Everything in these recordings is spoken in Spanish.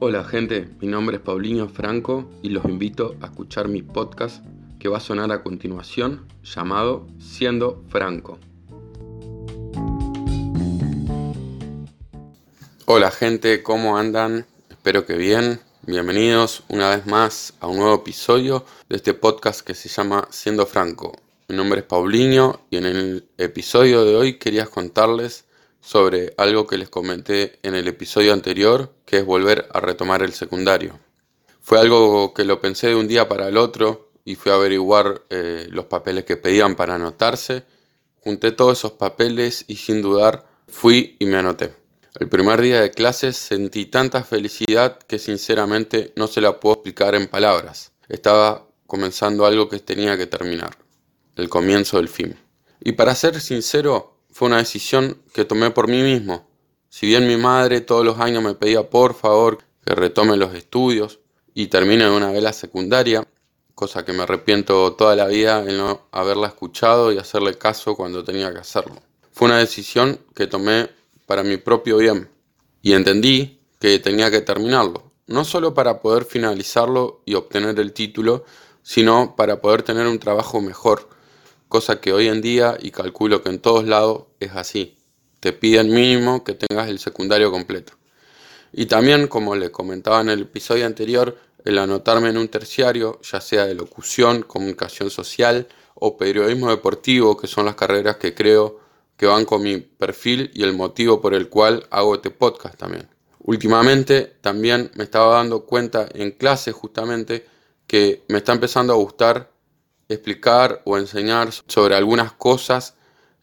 Hola gente, mi nombre es Paulinho Franco y los invito a escuchar mi podcast que va a sonar a continuación llamado Siendo Franco. Hola gente, ¿cómo andan? Espero que bien. Bienvenidos una vez más a un nuevo episodio de este podcast que se llama Siendo Franco. Mi nombre es Paulinho y en el episodio de hoy quería contarles sobre algo que les comenté en el episodio anterior, que es volver a retomar el secundario. Fue algo que lo pensé de un día para el otro y fui a averiguar eh, los papeles que pedían para anotarse. Junté todos esos papeles y sin dudar fui y me anoté. El primer día de clases sentí tanta felicidad que sinceramente no se la puedo explicar en palabras. Estaba comenzando algo que tenía que terminar, el comienzo del fin. Y para ser sincero, fue una decisión que tomé por mí mismo. Si bien mi madre todos los años me pedía por favor que retome los estudios y termine una vela secundaria, cosa que me arrepiento toda la vida en no haberla escuchado y hacerle caso cuando tenía que hacerlo. Fue una decisión que tomé para mi propio bien y entendí que tenía que terminarlo, no solo para poder finalizarlo y obtener el título, sino para poder tener un trabajo mejor, cosa que hoy en día y calculo que en todos lados es así. Te piden mínimo que tengas el secundario completo. Y también, como les comentaba en el episodio anterior, el anotarme en un terciario, ya sea de locución, comunicación social o periodismo deportivo, que son las carreras que creo que van con mi perfil y el motivo por el cual hago este podcast también. Últimamente también me estaba dando cuenta en clase justamente que me está empezando a gustar explicar o enseñar sobre algunas cosas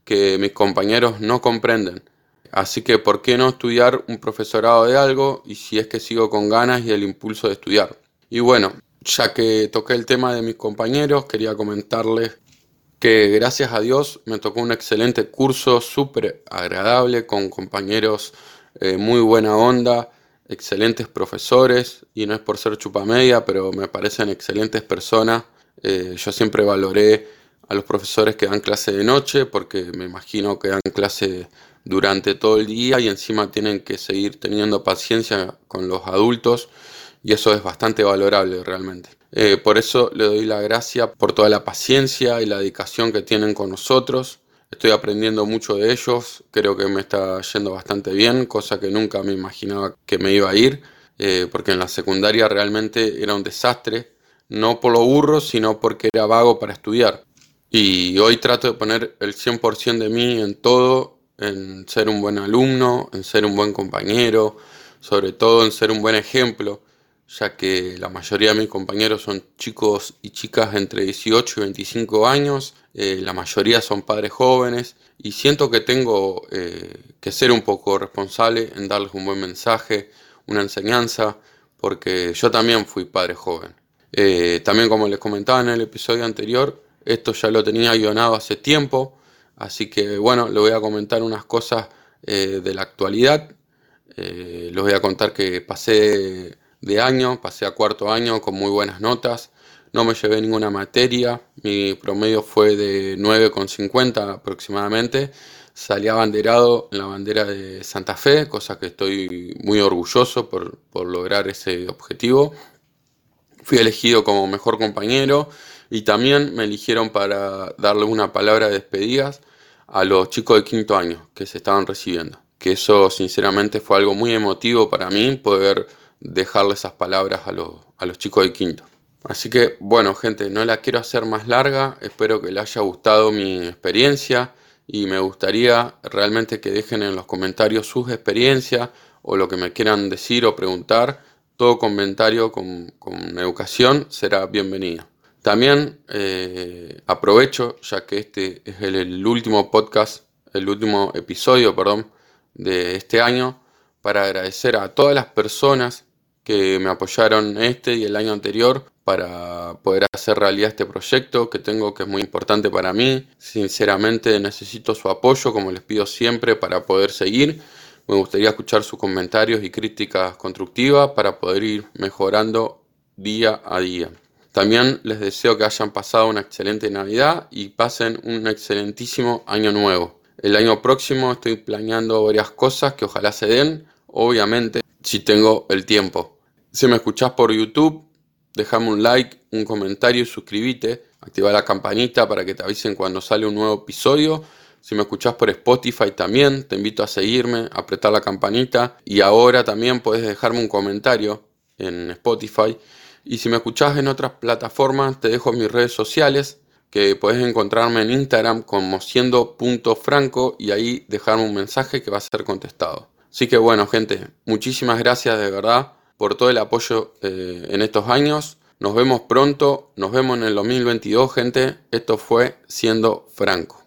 que mis compañeros no comprenden. Así que, ¿por qué no estudiar un profesorado de algo y si es que sigo con ganas y el impulso de estudiar? Y bueno, ya que toqué el tema de mis compañeros, quería comentarles que gracias a Dios me tocó un excelente curso, súper agradable, con compañeros eh, muy buena onda, excelentes profesores, y no es por ser chupamedia, pero me parecen excelentes personas. Eh, yo siempre valoré a los profesores que dan clase de noche, porque me imagino que dan clase durante todo el día y encima tienen que seguir teniendo paciencia con los adultos, y eso es bastante valorable realmente. Eh, por eso le doy la gracia por toda la paciencia y la dedicación que tienen con nosotros. Estoy aprendiendo mucho de ellos, creo que me está yendo bastante bien, cosa que nunca me imaginaba que me iba a ir, eh, porque en la secundaria realmente era un desastre, no por lo burro, sino porque era vago para estudiar. Y hoy trato de poner el 100% de mí en todo, en ser un buen alumno, en ser un buen compañero, sobre todo en ser un buen ejemplo ya que la mayoría de mis compañeros son chicos y chicas entre 18 y 25 años, eh, la mayoría son padres jóvenes y siento que tengo eh, que ser un poco responsable en darles un buen mensaje, una enseñanza, porque yo también fui padre joven. Eh, también como les comentaba en el episodio anterior, esto ya lo tenía guionado hace tiempo, así que bueno, le voy a comentar unas cosas de la actualidad. les voy a contar que pasé de año, pasé a cuarto año con muy buenas notas, no me llevé ninguna materia, mi promedio fue de 9,50 aproximadamente, salí abanderado en la bandera de Santa Fe, cosa que estoy muy orgulloso por, por lograr ese objetivo. Fui elegido como mejor compañero y también me eligieron para darle una palabra de despedidas a los chicos de quinto año que se estaban recibiendo. Que eso sinceramente fue algo muy emotivo para mí, poder dejarle esas palabras a, los chicos de quinto. Así que bueno gente, no la quiero hacer más larga, espero que les haya gustado mi experiencia y me gustaría realmente que dejen en los comentarios sus experiencias o lo que me quieran decir o preguntar. Todo comentario con, educación será bienvenido. También eh, aprovecho, ya que este es el, el último podcast, el último episodio, perdón, de este año, para agradecer a todas las personas que me apoyaron este y el año anterior para poder hacer realidad este proyecto que tengo que es muy importante para mí. Sinceramente necesito su apoyo como les pido siempre para poder seguir. Me gustaría escuchar sus comentarios y críticas constructivas para poder ir mejorando día a día. También les deseo que hayan pasado una excelente Navidad y pasen un excelentísimo año nuevo. El año próximo estoy planeando varias cosas que ojalá se den, obviamente si tengo el tiempo. Si me escuchás por YouTube, déjame un like, un comentario y suscríbete. Activa la campanita para que te avisen cuando sale un nuevo episodio. Si me escuchás por Spotify también, te invito a seguirme, a apretar la campanita. Y ahora también puedes dejarme un comentario en Spotify. Y si me escuchás en otras plataformas, te dejo mis redes sociales, que puedes encontrarme en Instagram como siendo.franco y ahí dejarme un mensaje que va a ser contestado. Así que bueno, gente, muchísimas gracias de verdad por todo el apoyo eh, en estos años. Nos vemos pronto, nos vemos en el 2022, gente. Esto fue Siendo Franco.